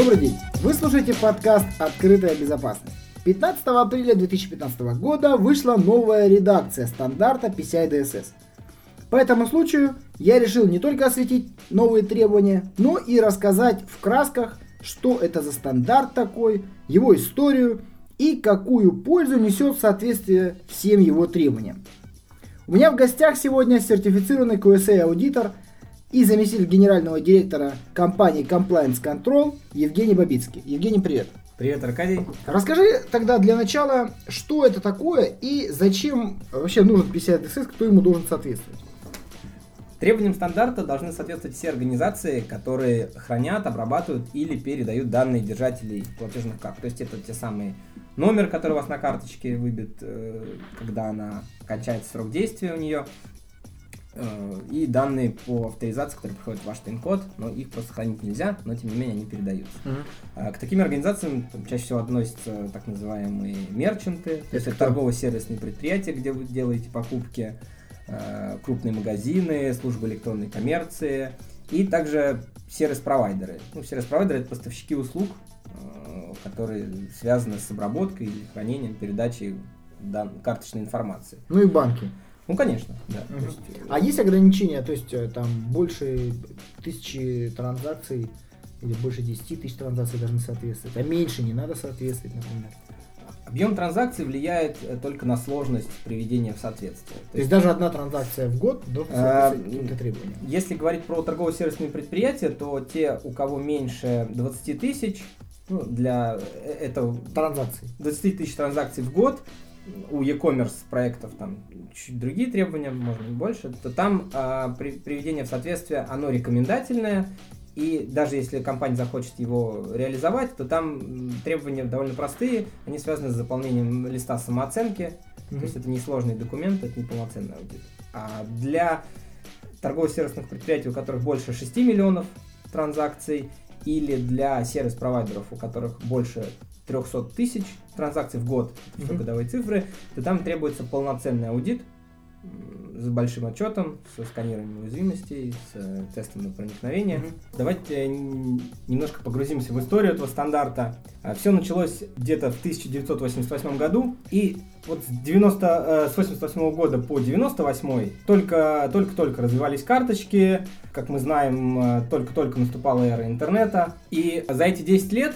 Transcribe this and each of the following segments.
Добрый день! Вы слушаете подкаст «Открытая безопасность». 15 апреля 2015 года вышла новая редакция стандарта PCI DSS. По этому случаю я решил не только осветить новые требования, но и рассказать в красках, что это за стандарт такой, его историю и какую пользу несет в соответствии всем его требованиям. У меня в гостях сегодня сертифицированный QSA аудитор и заместитель генерального директора компании Compliance Control Евгений Бабицкий. Евгений, привет. Привет, Аркадий. Расскажи тогда для начала, что это такое и зачем вообще нужен PCI DSS, кто ему должен соответствовать. Требованиям стандарта должны соответствовать все организации, которые хранят, обрабатывают или передают данные держателей платежных карт. То есть это те самые номер, который у вас на карточке выбит, э, когда она кончается срок действия у нее, и данные по авторизации, которые приходят в ваш пин-код, но их просто хранить нельзя, но тем не менее они передаются. Uh-huh. К таким организациям там, чаще всего относятся так называемые мерчанты, то есть это торгово-сервисные предприятия, где вы делаете покупки, Э, крупные магазины, службы электронной коммерции и также сервис-провайдеры. Ну, сервис-провайдеры это поставщики услуг, э, которые связаны с обработкой или хранением, передачей дан- карточной информации. Ну и банки. Ну, конечно, да. Угу. Есть... А есть ограничения, то есть э, там больше тысячи транзакций или больше 10 тысяч транзакций должны соответствовать, а меньше не надо соответствовать, например? Объем транзакций влияет э, только на сложность приведения в соответствие. То, То есть, даже одна транзакция в год должна каким-то требованиям. Если говорить про торгово-сервисные предприятия, то те, у кого меньше 20 тысяч, ну, для э, этого транзакций. 20 тысяч транзакций в год, у e-commerce проектов там чуть другие требования, можно и больше, то там а, при, приведение в соответствие, оно рекомендательное, и даже если компания захочет его реализовать, то там требования довольно простые. Они связаны с заполнением листа самооценки. Mm-hmm. То есть это не сложный документ, это не полноценный аудит. А для торгово-сервисных предприятий, у которых больше 6 миллионов транзакций, или для сервис-провайдеров, у которых больше 300 тысяч транзакций в год, mm-hmm. годовые цифры, то там требуется полноценный аудит, с большим отчетом, со сканированием уязвимостей, с э, тестом на проникновение. Mm-hmm. Давайте немножко погрузимся в историю этого стандарта. А, Все началось где-то в 1988 году, и вот с, 90, э, с 88 года по 98 только, только-только развивались карточки, как мы знаем, э, только-только наступала эра интернета, и за эти 10 лет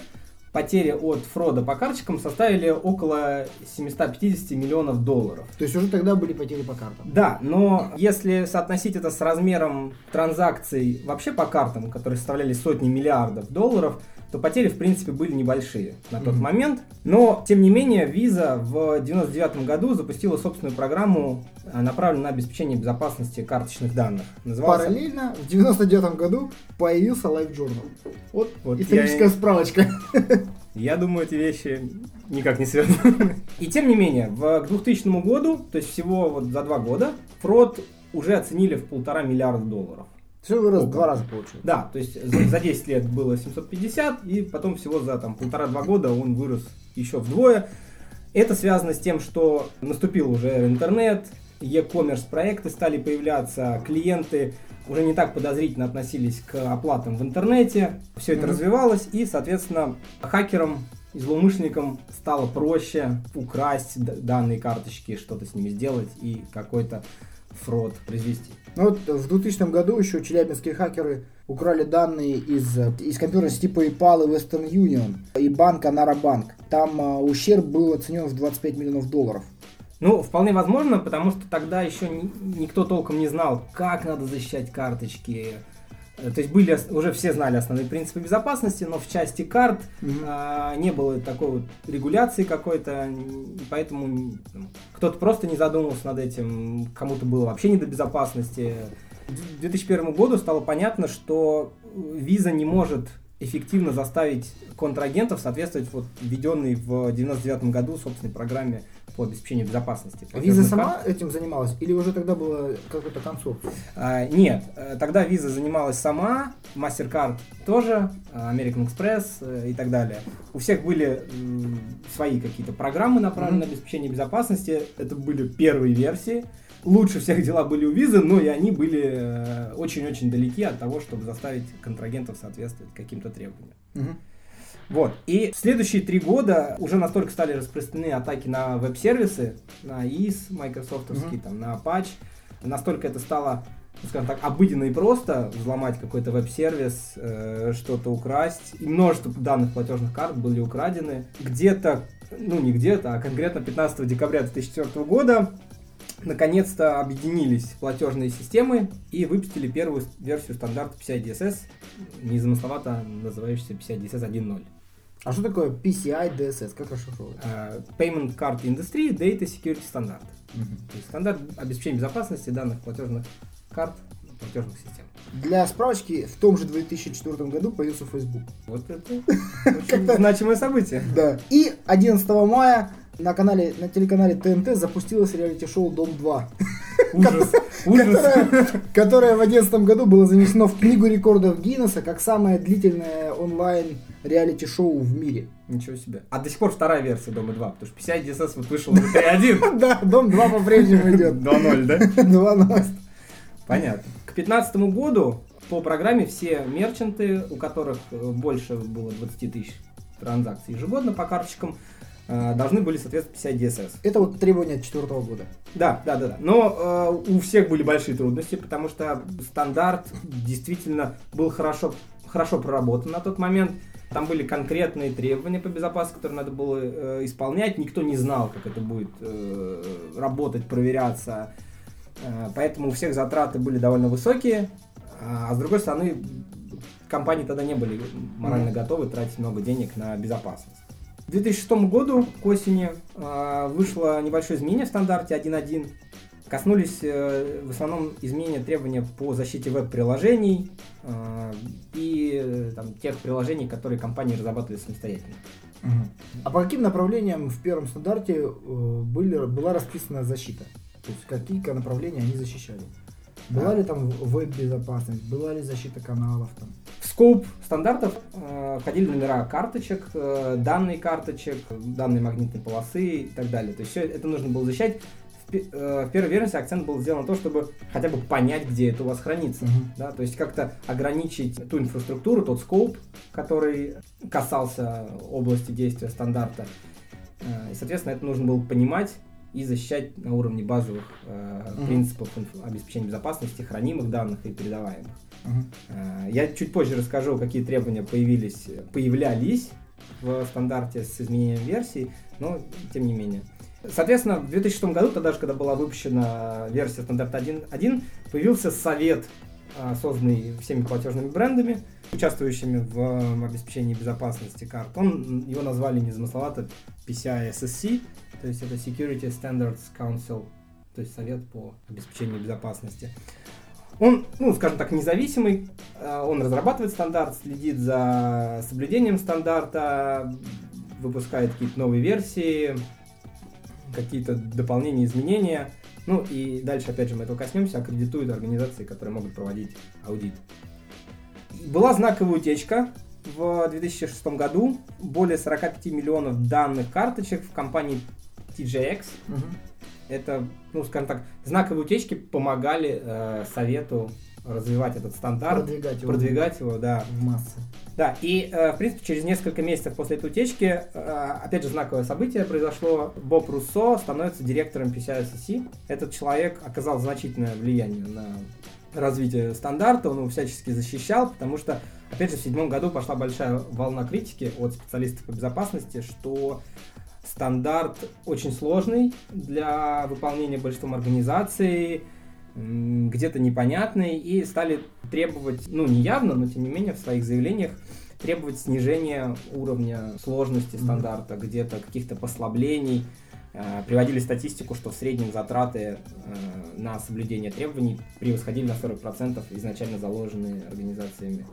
потери от фрода по карточкам составили около 750 миллионов долларов. То есть уже тогда были потери по картам? Да, но если соотносить это с размером транзакций вообще по картам, которые составляли сотни миллиардов долларов, то потери, в принципе, были небольшие на тот mm-hmm. момент. Но, тем не менее, Visa в 1999 году запустила собственную программу, э, направленную на обеспечение безопасности карточных данных. Назывался... Параллельно в 1999 году появился Life Journal. Вот, вот историческая я... справочка. Я думаю, эти вещи никак не связаны. И тем не менее, в 2000 году, то есть всего вот за два года, фрод уже оценили в полтора миллиарда долларов. Все вырос в два раза получил. Да, то есть за, за 10 лет было 750, и потом всего за там полтора-два года он вырос еще вдвое. Это связано с тем, что наступил уже интернет, e-commerce проекты стали появляться, клиенты уже не так подозрительно относились к оплатам в интернете, все это mm-hmm. развивалось, и, соответственно, хакерам и злоумышленникам стало проще украсть данные карточки, что-то с ними сделать и какой-то фрод произвести. Ну вот в 2000 году еще челябинские хакеры украли данные из, из компьютера типа PayPal и Western Union и банка Нарабанк. Там а, ущерб был оценен в 25 миллионов долларов. Ну, вполне возможно, потому что тогда еще никто толком не знал, как надо защищать карточки, Э, то есть были уже все знали основные принципы безопасности, но в части карт mm-hmm. а, не было такой вот регуляции какой-то, поэтому кто-то просто не задумывался над этим, кому-то было вообще не до безопасности. К 2001 году стало понятно, что виза не может эффективно заставить контрагентов соответствовать вот введенной в 99 году собственной программе по обеспечению безопасности. Виза сама карт. этим занималась или уже тогда было какой-то концовка? А, нет, э, тогда Виза занималась сама, MasterCard тоже, э, American Express э, и так далее. У всех были свои какие-то программы, направленные mm-hmm. на обеспечение безопасности. Это были первые версии. Лучше всех дела были у Визы, но и они были очень-очень далеки от того, чтобы заставить контрагентов соответствовать каким-то требованиям. Mm-hmm. Вот. И в следующие три года уже настолько стали распространены атаки на веб-сервисы, на IS, майкрософтовский, Мгм. там, на Apache. Настолько это стало, ну, скажем так, обыденно и просто взломать какой-то веб-сервис, э, что-то украсть. И множество данных платежных карт были украдены. Где-то, ну не где-то, а конкретно 15 декабря 2004 года наконец-то объединились платежные системы и выпустили первую версию стандарта PCI DSS, незамысловато называющийся PCI DSS 1.0. А что такое PCI DSS? Как расшифровывать? Э, Payment Card Industry Data Security Standard. То есть стандарт обеспечения безопасности данных платежных карт платежных систем. Для справочки, в том же 2004 году появился Facebook. Вот это очень значимое событие. Да. И 11 мая на канале, на телеканале ТНТ запустилось реалити-шоу Дом 2, Ужас. Ужас. которое, которое в 2011 году было занесено в книгу рекордов Гиннесса как самое длительное онлайн реалити-шоу в мире. Ничего себе. А до сих пор вторая версия Дома 2, потому что PCI DSS вот вышел на 3.1. Да, Дом 2 по-прежнему идет. 2.0, да? 2.0. Понятно. К 2015 году по программе все мерчанты, у которых э, больше было 20 тысяч транзакций ежегодно по карточкам, э, должны были соответствовать 50 DSS. Это вот требования 2004 года. Да, да, да, да. Но э, у всех были большие трудности, потому что стандарт действительно был хорошо, хорошо проработан на тот момент. Там были конкретные требования по безопасности, которые надо было э, исполнять. Никто не знал, как это будет э, работать, проверяться. Э, поэтому у всех затраты были довольно высокие. А с другой стороны, компании тогда не были морально Мгм. готовы тратить много денег на безопасность. К 2006 году, к осени, э, вышло небольшое изменение в стандарте 1.1. Коснулись э, в основном изменения требования по защите веб-приложений э, и э, там, тех приложений, которые компании разрабатывали самостоятельно. А по каким направлениям в первом стандарте были, была расписана защита? То есть какие направления они защищали? Была А. ли там веб-безопасность, была ли защита каналов там? В скоп стандартов э, входили номера карточек, э, данные карточек, данные магнитной полосы и так далее. То есть все это нужно было защищать. В, э, в первой версии акцент был сделан на то, чтобы хотя бы понять, где это у вас хранится. Да, то есть как-то ограничить ту инфраструктуру, тот скоп, который касался области действия стандарта. Э, И, соответственно, это нужно было понимать и защищать на уровне базовых э, Мгм. принципов обеспечения безопасности хранимых данных и передаваемых. Мгм. Э, Я чуть позже расскажу, какие требования появились, появлялись в стандарте с изменением версий, но тем не менее. Соответственно, в 2006 году, тогда же, когда была выпущена версия стандарта 1.1, появился совет, э, созданный всеми платежными брендами, участвующими в обеспечении безопасности карт. Он, его назвали незамысловато PCI SSC, то есть это Security Standards Council, то есть совет по обеспечению безопасности. Он, ну, скажем так, независимый, э, он разрабатывает стандарт, следит за соблюдением стандарта, выпускает какие-то новые версии, какие-то дополнения, изменения. Ну и дальше, опять же, мы этого коснемся, аккредитует организации, которые могут проводить аудит. Была знаковая утечка в 2006 году. Более 45 миллионов данных карточек в компании TJX Мгм. это, ну, скажем так, знаковые утечки помогали э, совету развивать этот стандарт, Продвигать его продвигать его, да. в массы. Да, и, э, в принципе, через несколько месяцев после этой утечки, э, опять же, знаковое событие произошло. Боб Руссо становится директором PCI-SSC. Этот человек оказал значительное влияние на развитие стандарта, он его всячески защищал, потому что, опять же, в седьмом году пошла большая волна критики от специалистов по безопасности, что стандарт очень сложный для выполнения большинством организаций, где-то непонятный, и стали требовать, ну не явно, но тем не менее в своих заявлениях требовать снижения уровня сложности стандарта, где-то каких-то послаблений. Э, Приводили статистику, что в среднем затраты э, на соблюдение требований превосходили на 40% изначально заложенные организациями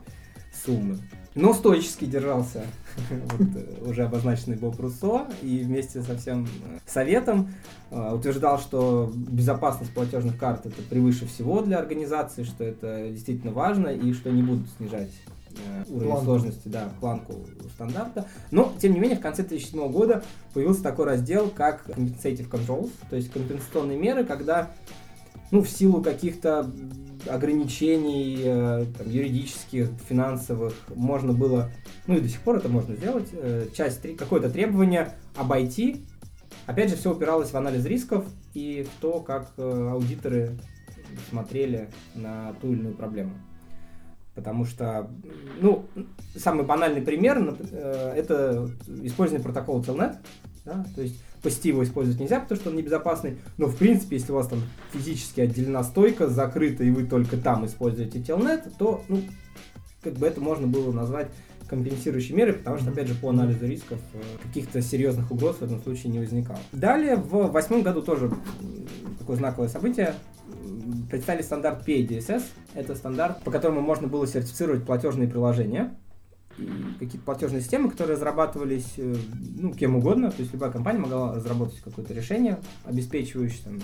суммы. Но стоически держался вот, э, уже обозначенный Боб Руссо и вместе со всем э, советом э, утверждал, что безопасность платежных карт это превыше всего для организации, что это действительно важно и что не будут снижать уровень Планку. сложности, да, планку стандарта. Но, тем не менее, в конце 2007 года появился такой раздел, как Compensative Controls, то есть компенсационные меры, когда ну, в силу каких-то ограничений э, там, юридических, финансовых, можно было, ну и до сих пор это можно сделать, э, часть, какое-то требование обойти. Опять же, все упиралось в анализ рисков и в то, как э, аудиторы смотрели на ту или иную проблему. Потому что, ну, самый банальный пример это использование протокола Telnet. Да? То есть по его использовать нельзя, потому что он небезопасный. Но в принципе, если у вас там физически отделена стойка, закрыта, и вы только там используете Telnet, то, ну, как бы это можно было назвать компенсирующей мерой, потому что, опять же, по анализу рисков э, каких-то серьезных угроз в этом случае не возникало. Далее, в восьмом году тоже такое знаковое событие представили стандарт PADSS. Это стандарт, по которому можно было сертифицировать платежные приложения какие-то платежные системы, которые разрабатывались э, ну, кем угодно. То есть любая компания могла разработать какое-то решение, обеспечивающее там,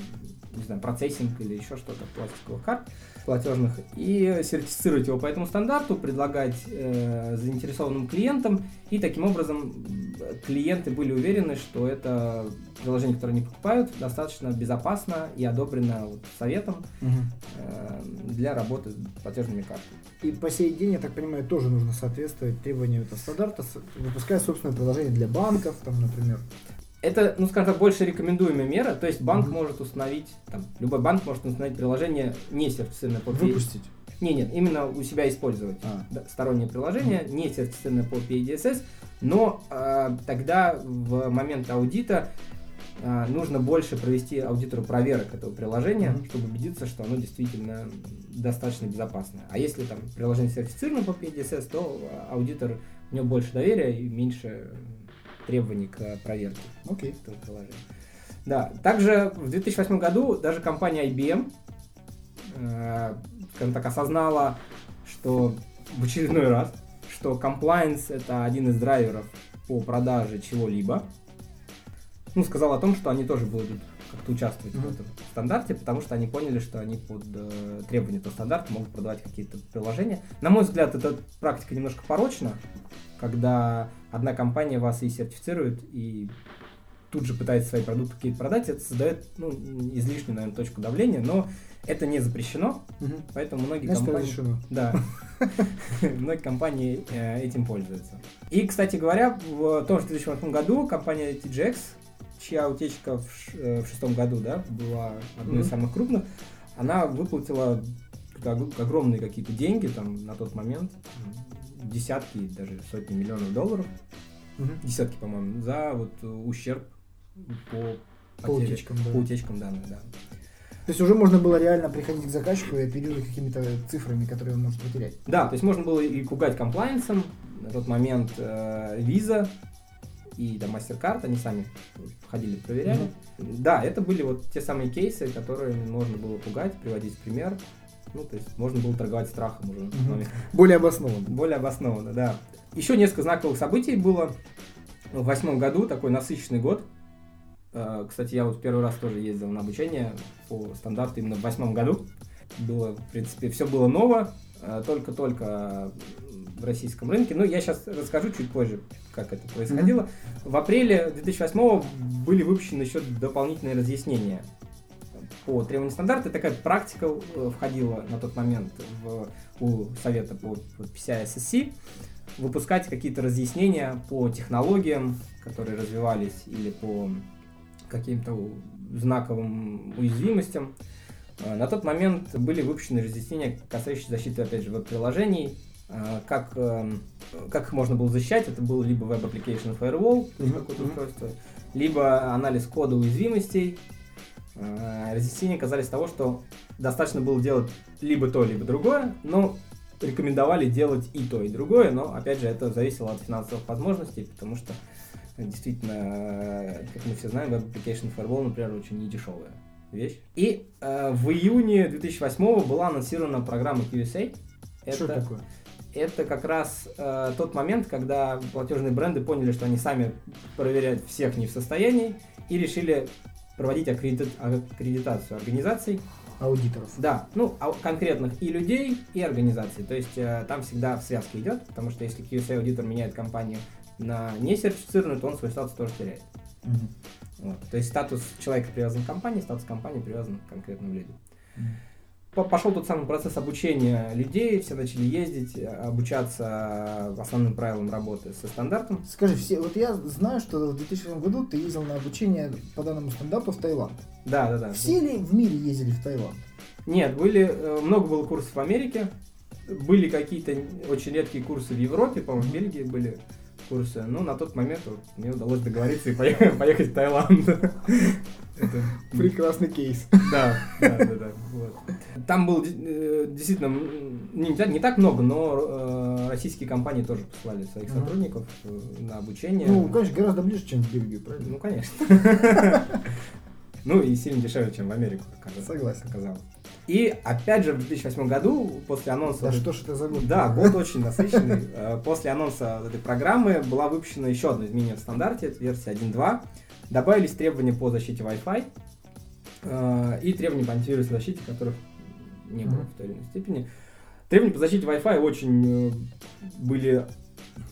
не знаю, процессинг или еще что-то пластиковых карт платежных, и сертифицировать его по этому стандарту, предлагать э, заинтересованным клиентам, и таким образом клиенты были уверены, что это приложение, которое они покупают, достаточно безопасно и одобрено вот, советом угу. э, для работы с платежными картами. И по сей день, я так понимаю, тоже нужно соответствовать требованиям этого стандарта, выпуская собственное приложение для банков, там, например это, ну, скажем так, больше рекомендуемая мера, то есть банк mm-hmm. может установить, там, любой банк может установить приложение не сертифицированное по Выпустить? Не, нет, именно у себя использовать а. да, стороннее приложение, mm-hmm. не сертифицированное по PDSS, но э, тогда в момент аудита э, нужно больше провести аудитору проверок этого приложения, mm-hmm. чтобы убедиться, что оно действительно достаточно безопасное. А если там приложение сертифицировано по PDSS, то аудитор у него больше доверия и меньше требований к проверке okay. этого приложения. Да, также в 2008 году даже компания IBM, э, скажем так, осознала, что в очередной раз, что compliance это один из драйверов по продаже чего-либо. Ну, сказал о том, что они тоже будут как-то участвовать mm-hmm. в этом стандарте, потому что они поняли, что они под э, требования этого стандарта могут продавать какие-то приложения. На мой взгляд, эта практика немножко порочна, когда одна компания вас и сертифицирует, и тут же пытается свои продукты какие-то продать, это создает ну, излишнюю, наверное, точку давления, но это не запрещено, угу. поэтому многие Значит, компании... Разрешено. Да. Многие компании э, этим пользуются. И, кстати говоря, в том же 2008 году компания TGX, чья утечка в, э, в шестом году да, была одной из самых крупных, она выплатила огромные какие-то деньги там на тот момент, десятки, даже сотни миллионов долларов, угу. десятки, по-моему, за вот ущерб по, по утечкам, да. по утечкам данных, да. То есть уже можно было реально приходить к заказчику и оперировать какими-то цифрами, которые он может потерять. Да, то есть можно было и пугать комплайенсом. На тот момент э, Visa и да, MasterCard, они сами ходили, проверяли. Mm-hmm. Да, это были вот те самые кейсы, которые можно было пугать, приводить в пример. Ну, то есть можно было торговать страхом уже. Угу. Более обоснованно. Более обоснованно, да. Еще несколько знаковых событий было. В восьмом году, такой насыщенный год. А, кстати, я вот первый раз тоже ездил на обучение по стандарту именно в восьмом году. Было, в принципе, все было ново, а, только-только в российском рынке. Но я сейчас расскажу чуть позже, как это происходило. Mm-hmm. В апреле 2008 были выпущены еще дополнительные разъяснения по требованию стандарта. Такая практика э, входила на тот момент в, у совета по, по PCI-SSC выпускать какие-то разъяснения по технологиям, которые развивались, или по каким-то знаковым уязвимостям. Э, на тот момент были выпущены разъяснения, касающиеся защиты, опять же, веб-приложений, как, как их можно было защищать. Это был либо Web Application Firewall, какое-то устройство, либо анализ кода уязвимостей, Э, разъяснения казались того, что достаточно было делать либо то, либо другое, но рекомендовали делать и то, и другое, но, опять же, это зависело от финансовых возможностей, потому что действительно, э, как мы все знаем, Web Application Firewall, например, очень недешевая вещь. И э, в июне 2008 была анонсирована программа QSA. Это, что такое? Это как раз э, тот момент, когда платежные бренды поняли, что они сами проверять всех не в состоянии, и решили проводить аккредит... аккредитацию организаций. Аудиторов. Да, ну, а конкретных и людей, и организаций. То есть э, там всегда в связке идет, потому что если QSA аудитор меняет компанию на не сертифицированную, то он свой статус тоже теряет. Угу. Вот. То есть статус человека привязан к компании, статус компании привязан к конкретному людям. По- Пошел тот самый процесс обучения людей, все начали ездить, э, обучаться основным правилам работы со стандартом. Скажи, все, вот я знаю, что в 2007 году ты ездил на обучение по данному стандарту в Таиланд. Да, да, да. Все ли в мире ездили в Таиланд? Нет, были, э, много было курсов в Америке, были какие-то очень редкие курсы в Европе, по-моему, в Бельгии были курсы, но на тот момент вот мне удалось договориться и поехать, поехать в Таиланд. Это- Прекрасный кейс. Да, да, да, да. вот. Там было э, действительно не, не так много, но э, российские компании тоже послали своих Мгм. сотрудников э, на обучение. Ну, конечно, гораздо ближе, чем в Бельгию, правильно? Ну, конечно. Ну и сильно дешевле, чем в Америку. оказалось- Согласен. Оказалось. И опять же в 2008 году, после анонса... Да что ж это за год? Да, год очень насыщенный. Э, После анонса этой программы была выпущена еще одно изменение в стандарте, это версия 1.2. Добавились требования по защите Wi-Fi э, и требования по антивирусной защите, которых не было Мгм. в той или иной степени. Требования по защите Wi-Fi очень э, были,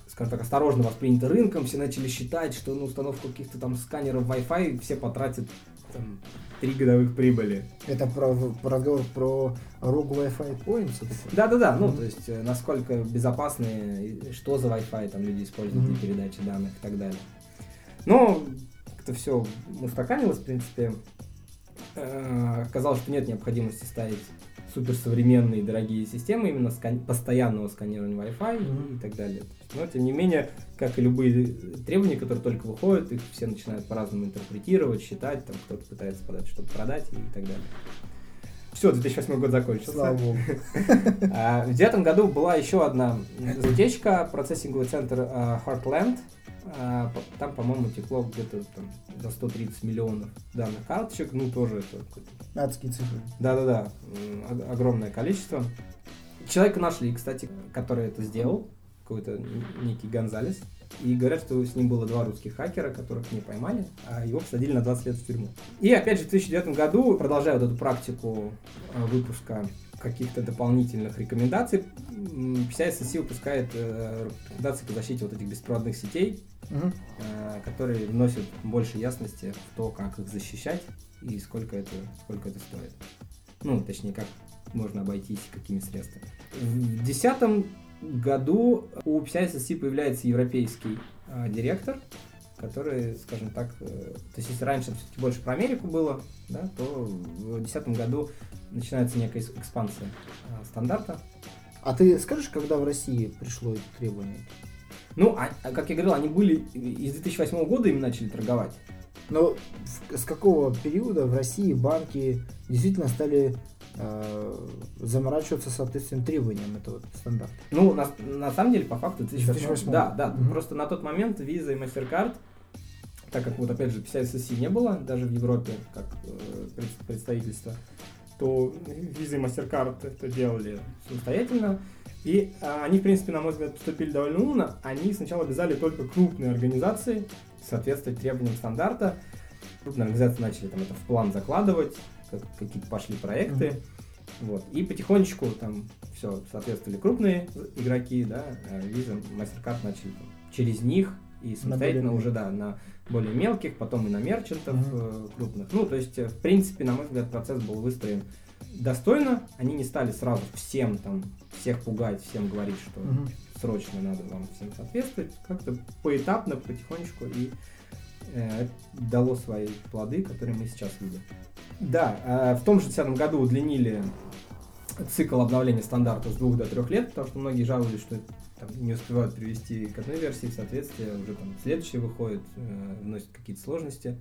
скажем так, осторожно восприняты рынком. Все начали считать, что на установку каких-то там сканеров Wi-Fi все потратят там, три годовых прибыли. Это про, про разговор про ROG Wi-Fi Points? Да-да-да, ну, Мгм. то есть, э, насколько безопасны, и что за Wi-Fi там люди используют Мгм. для передачи данных и так далее. Но это все устаканилось, в принципе. Э, Оказалось, что нет необходимости ставить суперсовременные дорогие системы именно скан- постоянного сканирования Wi-Fi Мгм. и так далее. Но, тем не менее, как и любые требования, которые только выходят, их все начинают по-разному интерпретировать, считать, там кто-то пытается подать что-то продать и так далее. Все, 2008 год закончился. Слава богу. А, В девятом году была еще одна утечка, процессинговый центр а, Heartland. А, Там, по-моему, текло где-то там за 130 миллионов данных карточек. Ну, тоже это Адские цифры. да-да-да, ог- огромное количество. Человека нашли, кстати, который это сделал, какой-то некий Гонзалес. И говорят, что с ним было два русских хакера, которых не поймали, а его посадили на 20 лет в тюрьму. И опять же в 2009 году, продолжая вот эту практику э, выпуска каких-то дополнительных рекомендаций, PCI-SSC выпускает э, рекомендации по защите вот этих беспроводных сетей, э, которые вносят больше ясности в то, как их защищать и сколько это, сколько это стоит. Ну, точнее, как можно обойтись, какими средствами. В 2010 году у PCI-SSC появляется европейский э, директор, который, скажем так, э, то есть если раньше все-таки больше про Америку было, да, то в 2010 году начинается некая экспансия э, стандарта. А ты скажешь, когда в России пришло это требование? Ну, а- а, как я говорил, они были из 2008 года им начали торговать. Но с какого периода в России банки действительно стали э, заморачиваться соответственно требованиям этого стандарта? Ну, на, на самом деле, по факту, 2008. 2008. Да, да. Мгм. Просто на тот момент Visa и MasterCard, так как вот опять же PCI-SSC не было, даже в Европе, как э, пред- представительство, то Visa и MasterCard это делали самостоятельно. И а, они, в принципе, на мой взгляд, поступили довольно умно. Они сначала обязали только крупные организации соответствовать требованиям стандарта. Крупные организации начали там это в план закладывать, как- какие-то пошли проекты. Вот. И потихонечку там все соответствовали крупные игроки, да, а Visa, MasterCard начали там через них и самостоятельно уже, да, на более мелких, потом и на мерчантов э, крупных. Ну, то есть, э, в принципе, на мой взгляд, процесс был выстроен достойно. Они не стали сразу всем там, всех пугать, всем говорить, что Мгм. срочно надо вам всем соответствовать. Как-то поэтапно, потихонечку и э, дало свои плоды, которые мы сейчас видим. Да, э, в том же 2010 году удлинили цикл обновления стандарта с двух до трех лет, потому что многие жаловались, что там, не успевают привести к одной версии в соответствие, уже там следующий выходит, э, вносит какие-то сложности.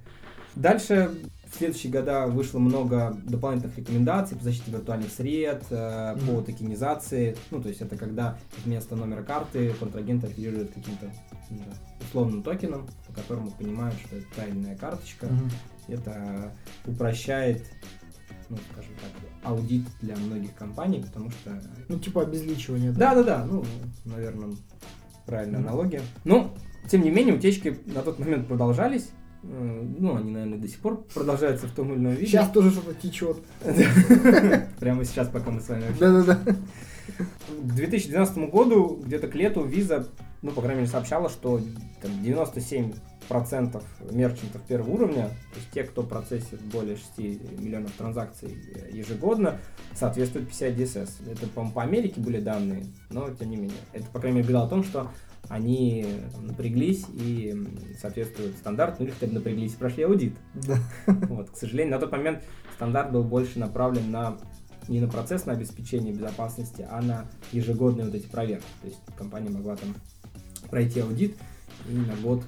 Дальше в следующие года вышло много дополнительных рекомендаций по защите виртуальных сред, э, по токенизации. Ну, то есть это когда вместо номера карты контрагент оперирует каким-то да, условным токеном, по которому понимают, что это правильная карточка. Мгм. Это упрощает, ну, скажем так, аудит для многих компаний, потому что... Ну, типа обезличивание. Да-да-да, ну, наверное, правильная Мгм. аналогия. Но, тем не менее, утечки на тот момент продолжались. Э, Ну, они, наверное, до сих пор продолжаются в том или ином виде. Сейчас тоже что-то течет. Прямо сейчас, пока мы с вами Да-да-да. К 2012 году, где-то к лету, Visa, ну, по крайней мере, сообщала, что там, 97% мерчантов первого уровня, то есть те, кто процессит более 6 миллионов транзакций ежегодно, соответствуют PCI DSS. Это, по-моему, по Америке были данные, но тем не менее. Это, по крайней мере, говорило о том, что они там, напряглись и соответствуют стандарту, ну или хотя бы напряглись и прошли аудит. Да. Вот, к сожалению, на тот момент стандарт был больше направлен на не на процессное обеспечение безопасности, а на ежегодные вот эти проверки. То есть компания могла там пройти аудит и на год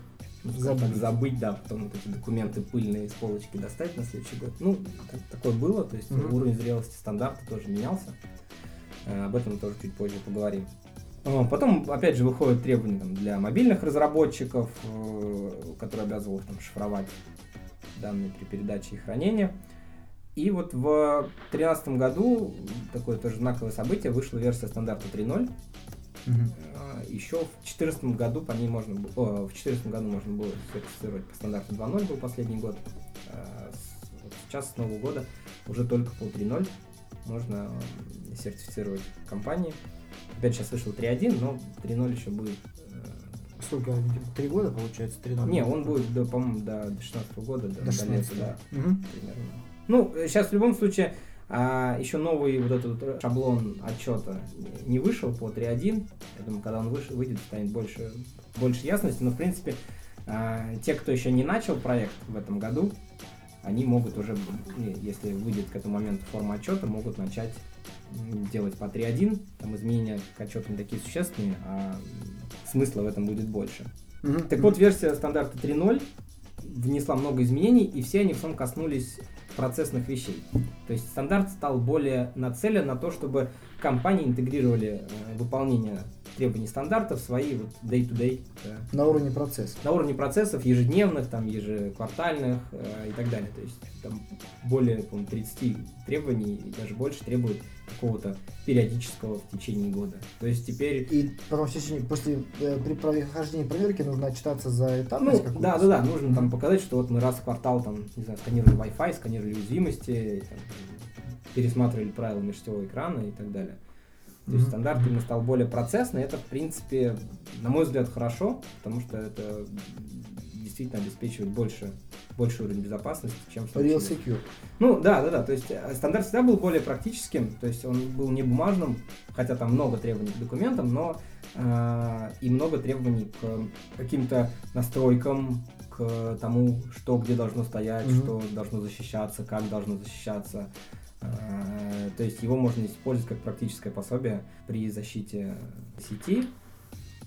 ну, скажем так, Забыть. забыть, да, потом вот эти документы пыльные с полочки достать на следующий год. Ну, так- такое было, то есть Мгм. уровень зрелости стандарта тоже менялся. Э, Об этом тоже чуть позже поговорим. Потом, опять же, выходят требования там, для мобильных разработчиков, э, которые обязывают там, шифровать данные при передаче и хранении. И вот в 2013 году такое тоже знаковое событие, вышла версия стандарта 3.0. Мгм. А, Еще в 2014 году по ней можно было, о, в 2014 году можно было сертифицировать по стандарту 2.0 был последний год. А, сейчас с нового года уже только по 3.0 можно сертифицировать компании. Опять сейчас вышел 3.1, но 3.0 еще будет. э, Сколько? Три года получается? Три Не, он будет, до, по-моему, до 16 года, до, До до лета, 16 да, Мгм. примерно. Ну, сейчас в любом случае а, еще новый вот этот вот шаблон отчета не вышел по 3.1. Я думаю, когда он выш- выйдет, станет больше, больше ясности. Но, в принципе, а, те, кто еще не начал проект в этом году, они могут уже, ну, если выйдет к этому моменту форма отчета, могут начать делать по 3.1. Там изменения к отчету не такие существенные, а смысла в этом будет больше. Мгм. Так вот, версия стандарта 3.0 внесла много изменений, и все они в основном коснулись процессных вещей. То есть стандарт стал более нацелен на то, чтобы компании интегрировали э, выполнение требований стандарта в свои вот day-to-day э, На уровне процесса. на уровне процессов ежедневных, там, ежеквартальных э, и так далее. То есть там более по-моему, 30 требований и даже больше требует какого-то периодического в течение года. То есть теперь И потом после э, при прохождении проверки нужно отчитаться за этапность Ну, да, да, да, нужно там показать, что вот мы раз в квартал там, не знаю, сканировали Wi-Fi, сканировали уязвимости, там, пересматривали правила межсетевого экрана и так далее. То есть стандарт именно стал более процессный, это, в принципе, на мой взгляд, хорошо, потому что это действительно обеспечивает больше, больший уровень безопасности, чем случае- Real Secure. ну да, да, да. То есть э, стандарт всегда был более практическим, то есть он был не бумажным, хотя там много требований к документам, но э, и много требований к каким-то настройкам, к тому, что где должно стоять, Мгм. что должно защищаться, как должно защищаться. Э, То есть его можно использовать как практическое пособие при защите сети.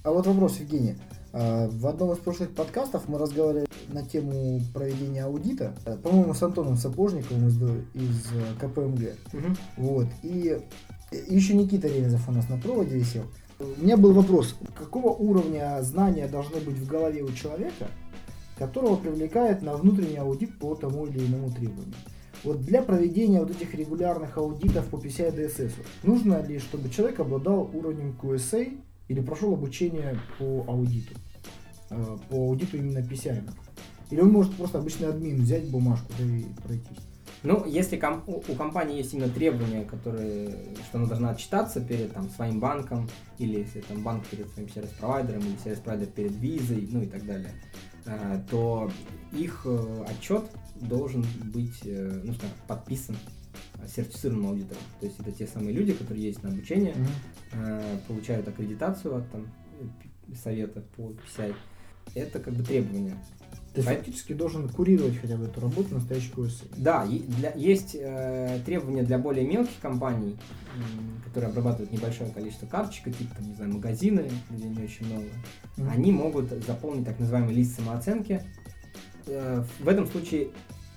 А вот вопрос, Евгений. А, В одном из прошлых подкастов мы разговаривали на тему проведения аудита, э, по-моему, с Антоном Сапожниковым из, из э, КПМГ. Вот. И еще Никита Ревизов у нас на проводе висел. У меня был вопрос, какого уровня знания должны быть в голове у человека, которого привлекает на внутренний аудит по тому или иному требованию? Вот для проведения вот этих регулярных аудитов по PCI DSS нужно ли, чтобы человек обладал уровнем QSA или прошел обучение по аудиту? Э, По аудиту именно PCI. Или он может просто обычный админ взять бумажку и пройтись? Ну, если ком- у у компании есть именно требования, которые, что она должна отчитаться перед там, своим банком, или если там банк перед своим сервис-провайдером, или сервис-провайдер перед визой, ну и так далее, э, то их э, отчет должен быть, э, ну, скажем, подписан э, сертифицированным аудитором. То есть это те самые люди, которые есть на обучение, э, получают аккредитацию от там, э, совета по PCI. Это как бы есть Пон- фактически должен курировать хотя бы эту работу настоящий QSA. Да, для- есть э, требования для более мелких компаний, м, которые обрабатывают небольшое количество карточек, типа, там, не знаю, магазины, где не очень много. Мгм. Они могут заполнить так называемый лист самооценки. Э, в этом случае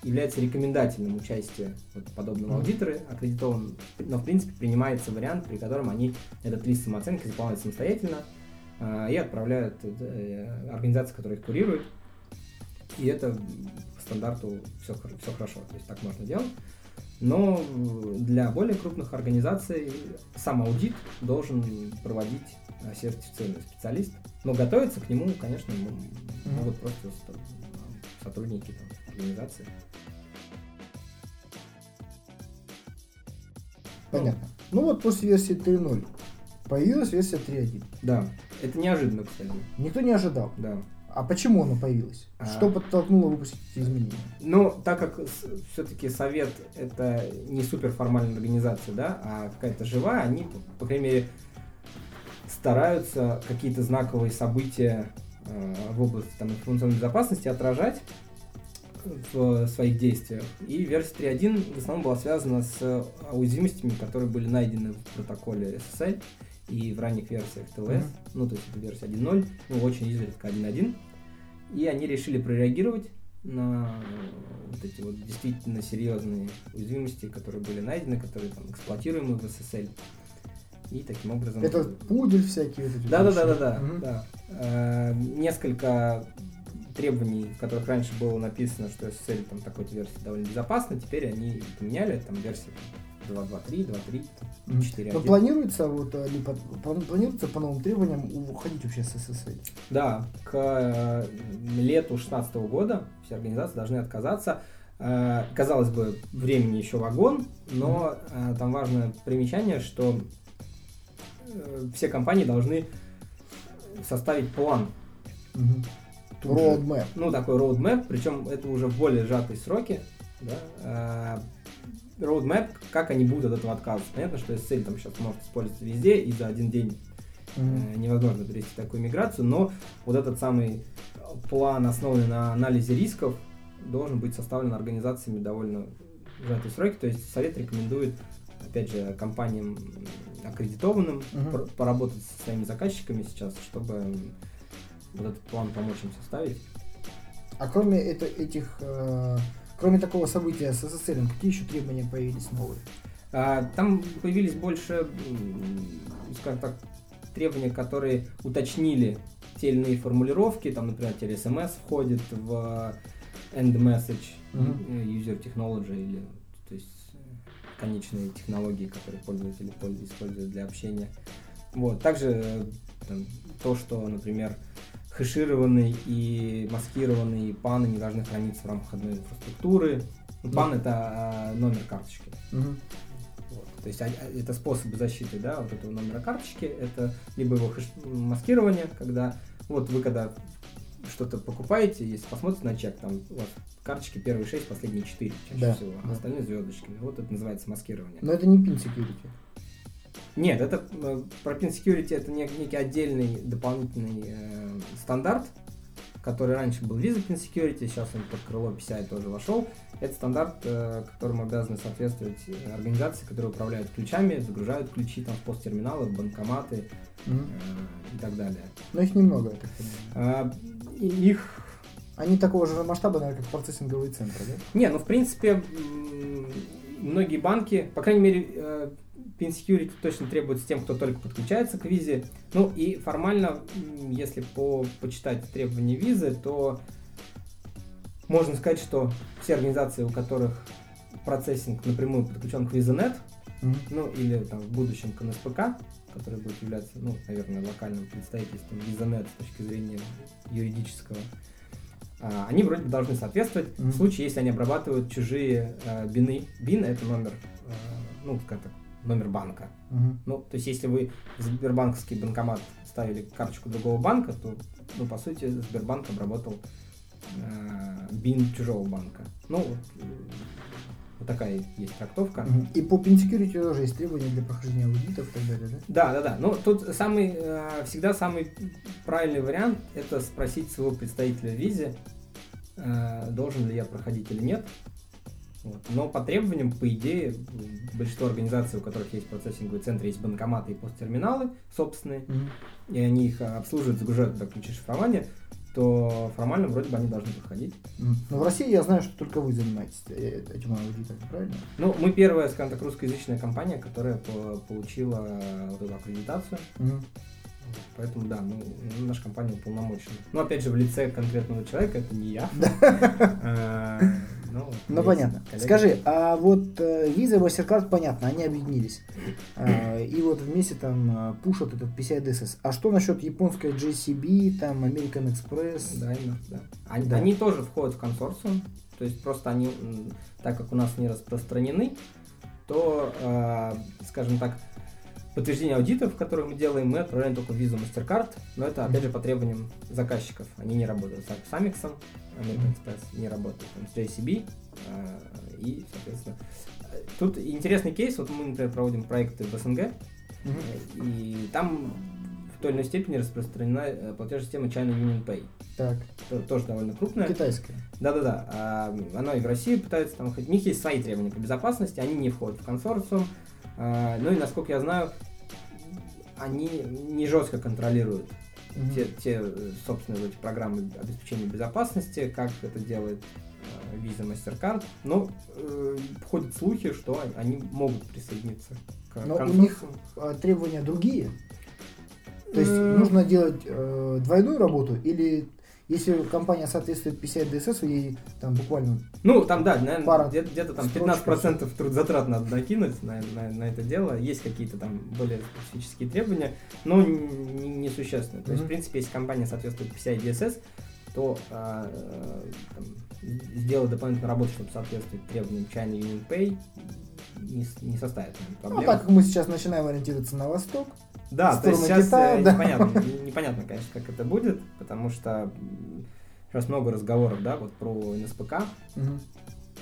является рекомендательным участие вот подобного Мгм. аудитора, аккредитован, но в принципе принимается вариант, при котором они этот лист самооценки заполняют самостоятельно э, и отправляют э, организации, которые их курируют. И это по стандарту все, все хорошо, то есть так можно делать. Но э, для более крупных организаций сам аудит должен проводить э, сертифицированный специалист. Но готовиться к нему, конечно, могут просто с- сотрудники там, организации. Понятно. Ну вот после версии 3.0 Появилась версия 3.1. Да. Это неожиданно, кстати. Никто не ожидал. Да. А почему она появилась? А. Что подтолкнуло выпустить эти изменения? Ну, так как все-таки совет это не суперформальная организация, да, а какая-то живая, они, по крайней мере, стараются какие-то знаковые события в области там, информационной безопасности отражать в своих действиях. И версия 3.1 в основном была связана с уязвимостями, которые были найдены в протоколе SSL и в ранних версиях TLS, Мгм. ну, то есть это версия 1.0, ну, очень изредка 1.1. И они решили прореагировать на вот эти вот действительно серьезные уязвимости, которые были найдены, которые там эксплуатируемы в SSL. И таким образом... Это пудель всякие вот эти. Да, да, да, да, да, Мгм. да. Э, Несколько требований, в которых раньше было написано, что SSL там такой-то версии довольно безопасна, теперь они поменяли, там версия 2.2.3, 2.3, Мгм. 4.1. Но планируется вот э, план- планируется по новым требованиям уходить вообще с SSL? Да, к э, лету 2016 года все организации должны отказаться. Э, Казалось бы, времени еще вагон, но там важное примечание, что все компании должны составить план. Же. Roadmap. Ну, такой roadmap, причем это уже в более сжатые сроки. Да? Э, Roadmap, как они будут от этого отказываться. Понятно, что SSL там сейчас может использоваться везде, и за один день. Э, невозможно перевести такую миграцию, но вот этот самый план, основанный на анализе рисков, должен быть составлен организациями довольно сжатые сроки. То есть совет рекомендует, опять же, компаниям аккредитованным пор- поработать со своими заказчиками сейчас, чтобы вот этот план помочь им составить. А кроме это- этих, э, кроме такого события с SSL, какие еще требования появились новые? А, Там появились больше, скажем так, требования, которые уточнили те или иные формулировки. Там, например, теперь SMS входит в end message э, user technology или то есть э, конечные технологии, которые пользователи польз- используют для общения. Вот. Также э, там, то, что, например, хэшированный и маскированный паны не должны храниться в рамках одной инфраструктуры. Ну, Пан Ну. это э, номер карточки. Вот. То есть а- а- это способы защиты, да, вот этого номера карточки. Это либо его хэш- маскирование, когда вот вы когда что-то покупаете, если посмотрите на чек, там у вас карточки первые 6, последние 4 чаще Да, всего, а да. остальные звездочками. Вот это называется маскирование. Но это не pin security. Нет, это э, про Pin Security это нек- некий отдельный дополнительный э, стандарт, который раньше был Pin Security, сейчас он под крыло PCI тоже вошел. Это стандарт, э, которому обязаны соответствовать э, организации, которые управляют ключами, загружают ключи там, в посттерминалы, в банкоматы э, и так далее. Но их немного, я так понимаю. А, их Они такого же масштаба, наверное, как процессинговые центры, да? Не, ну в принципе многие банки, по крайней мере, Pin Security точно требуется тем, кто только подключается к визе. Ну и формально, если по, почитать требования визы, то можно сказать, что все организации, у которых процессинг напрямую подключен к VisaNet, Мгм. ну или там в будущем к НСПК, который будет являться, ну, наверное, локальным представительством VisaNet с точки зрения юридического, а, они вроде бы должны соответствовать Мгм. в случае, если они обрабатывают чужие э, бины. Бин это номер, э, ну, как так, номер банка. Мгм. Ну, то есть, если вы в Сбербанковский банкомат ставили карточку другого банка, то, ну, по сути, Сбербанк обработал э, бин чужого банка. Ну, вот, вот такая есть трактовка. Мгм. И по pin security тоже есть требования для прохождения аудитов и так далее, да? Да, да, да. Ну, тут самый, э, всегда самый правильный вариант это спросить своего представителя в визе, э, должен ли я проходить или нет. Вот. Но по требованиям, по идее, большинство организаций, у которых есть процессинговые центры, есть банкоматы и посттерминалы собственные, Мгм. и они их обслуживают, загружают туда ключи шифрования, то формально вроде бы они должны проходить. Мгм. Но в России я знаю, что только вы занимаетесь э, этим аудитом, правильно? Ну, мы первая, скажем так, русскоязычная компания, которая по- получила вот эту аккредитацию. Мгм. Поэтому, да, ну, наша компания уполномочена. Но, опять же, в лице конкретного человека, это не я. Ну, Ну понятно. коллеги. Скажи, а вот э, Visa и MasterCard, понятно, они объединились. А, И вот вместе там а, пушат этот PCI DSS. А что насчет японской JCB, там American Express? Да, именно, да. Они, Да. они тоже входят в консорциум, то есть просто они, так как у нас не распространены, то, э, скажем так, подтверждение аудитов, которые мы делаем, мы отправляем только визу MasterCard, но это, опять же, по требованиям заказчиков. Они не работают с Amex, American Express не работают там, с JCB, э, и, соответственно, тут интересный кейс, вот мы, например, проводим проекты в СНГ, и там в той или иной степени распространена э, платежная система China Union Pay. Так. Тоже довольно крупная. Китайская. Да-да-да. А, Оно и в России пытается там... У них есть свои требования по безопасности, они не входят в консорциум. А, Ну и, насколько я знаю, они не жестко контролируют Мгм. те, те, э, собственно, эти программы обеспечения безопасности, как это делает э, Visa MasterCard. Но э, ходят слухи, что они могут присоединиться к Но у консорциуму. них а, требования другие. То есть Э, нужно делать э, двойную работу или если компания соответствует 50 ДСС, ей там буквально Ну, там, да, наверное, Пара где- где-то там строчек 15% трудозатрат надо накинуть на, на- на это дело. Есть какие-то там более специфические требования, но н- не, несущественные. То есть, в Мгм. принципе, если компания соответствует PCI DSS, то а, там, сделать дополнительную работу, чтобы соответствовать требованиям China Union Pay, не, не составит наверное, Ну, проблем. так как мы сейчас начинаем ориентироваться на восток, Да, то есть сейчас Китая, э, да. непонятно, не- непонятно, конечно, как это будет, потому что сейчас много разговоров, да, вот про НСПК.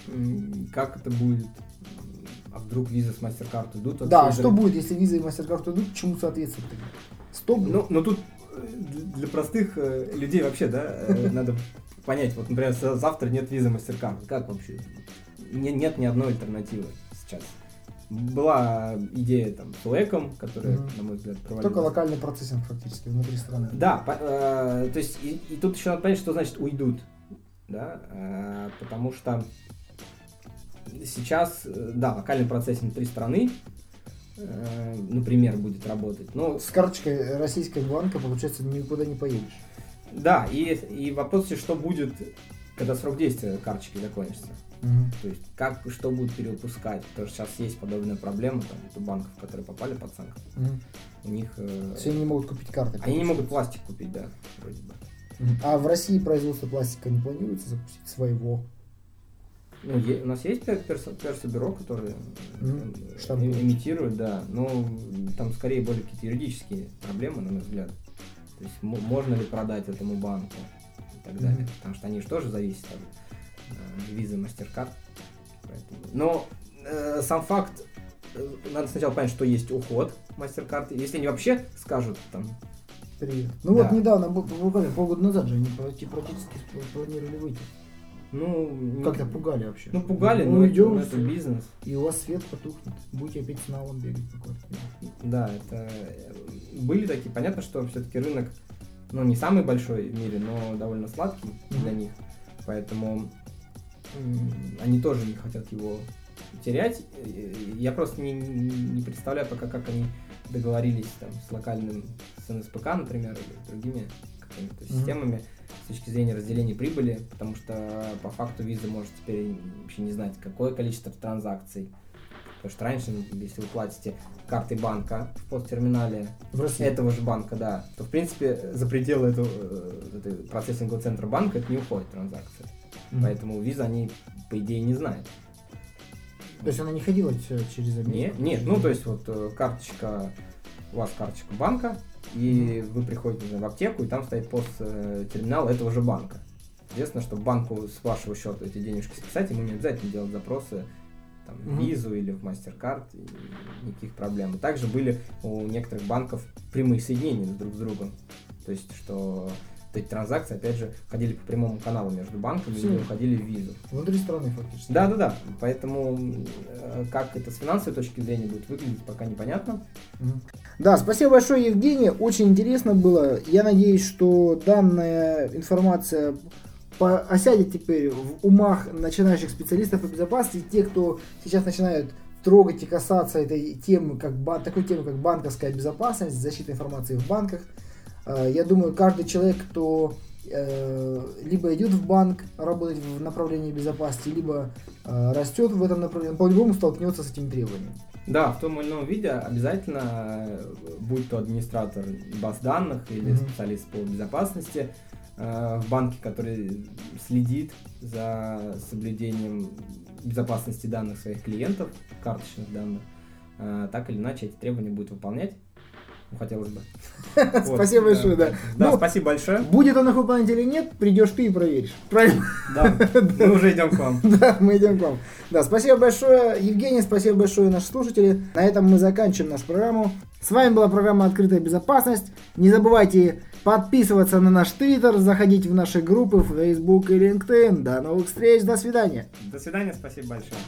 М, как это будет, а вдруг виза с MasterCard идут? от да, что будет, если виза и MasterCard идут, чему соответствует? Стоп. Ну, ну тут э, для простых э, людей вообще, да, надо понять, вот, например, за- завтра нет визы MasterCard, как вообще? Не- Нет ни одной альтернативы сейчас. Была идея там с УЭКом, которая, Мгм. на мой взгляд, провалилась. Только локальный процессинг фактически внутри страны. Да, по- э, то есть и, и тут еще надо понять, что значит уйдут, да, э, потому что сейчас, э, да, локальный процесс внутри страны, э, например, будет работать, но С карточкой российского банка, получается, никуда не поедешь. да, и, и вопрос, что будет, когда срок действия карточки закончится. Мгм. То есть как, что будут перевыпускать, потому что сейчас есть подобная проблема, там, у банков, которые попали под санкции, Мгм. у них... э, Все не могут купить карты. они не могут пластик купить, да, вроде бы. Мгм. А в России производство пластика не планируется запустить своего? Ну, е- у нас есть пер- персо- персобюро, которые Мгм. э, Штампуют. э, имитируют, да. Но там скорее более какие-то юридические проблемы, на мой взгляд. То есть мо- можно ли продать этому банку и так далее. Мгм. Потому что они же тоже зависят от э, визы MasterCard. Поэтому- Но э, сам факт, э, надо сначала понять, что есть уход MasterCard. Если они вообще скажут там, Привет. Ну Да. вот недавно, бу- буквально полгода назад же они практи- практически планировали выйти. ну... не- Как-то пугали вообще. Ну, пугали, Ну, но это, идем, но это бизнес. и у вас свет потухнет. Будете опять с налом бегать по квартире. Да, это э, были такие. Понятно, что все-таки рынок, ну, не самый большой в мире, но довольно сладкий для Мгм. них. Поэтому они тоже не хотят его терять. Я просто не, не представляю пока, как они договорились там с локальным, с НСПК, например, или с другими какими-то Мгм. системами с точки зрения разделения прибыли, потому что по факту виза может теперь вообще не знать, какое количество транзакций. Потому что раньше, если вы платите картой банка в посттерминале В России. этого же банка, да, то в принципе за пределы этого, э, этой процессингового центра банка это не уходит транзакция. Мгм. Поэтому виза они, по идее, не знают. То есть она не ходила через Америку? Нет, нет, ну то есть вот э, карточка, у вас карточка банка, и вы приходите в аптеку, и там стоит пост э, терминал этого же банка. Соответственно, чтобы банку с вашего счета эти денежки списать, ему не обязательно делать запросы там, в Мгм. визу или в MasterCard, и никаких проблем. И также были у некоторых банков прямые соединения друг с другом. То есть, что эти транзакции, опять же, ходили по прямому каналу между банками и Всё. не уходили в визу. Внутри страны фактически. Да, да, да. Поэтому э, как это с финансовой точки зрения будет выглядеть, пока непонятно. Да, спасибо большое, Евгений. Очень интересно было. Я надеюсь, что данная информация по- осядет теперь в умах начинающих специалистов по безопасности, те, кто сейчас начинают трогать и касаться этой темы, как такой темы, как банковская безопасность, защита информации в банках. Э, Я думаю, каждый человек, кто э, либо идет в банк работать в направлении безопасности, либо э, растет в этом направлении, по-любому столкнется с этим требованием. Да, в том или ином виде обязательно, будь то администратор баз данных или Мгм. специалист по безопасности в банке, который следит за соблюдением безопасности данных своих клиентов, карточных данных, так или иначе эти требования будет выполнять. Ну, хотелось бы. Спасибо большое, да. Да, Ну, спасибо большое. Будет он их выполнять или нет, придешь ты и проверишь. Правильно? Да, мы уже идем к вам. Да, мы идем к вам. Да, спасибо большое, Евгений, спасибо большое, наши слушатели. На этом мы заканчиваем нашу программу. С вами была программа «Открытая безопасность». Не забывайте подписываться на наш твиттер, заходить в наши группы в Facebook и LinkedIn. До новых встреч, до свидания. До свидания, спасибо большое.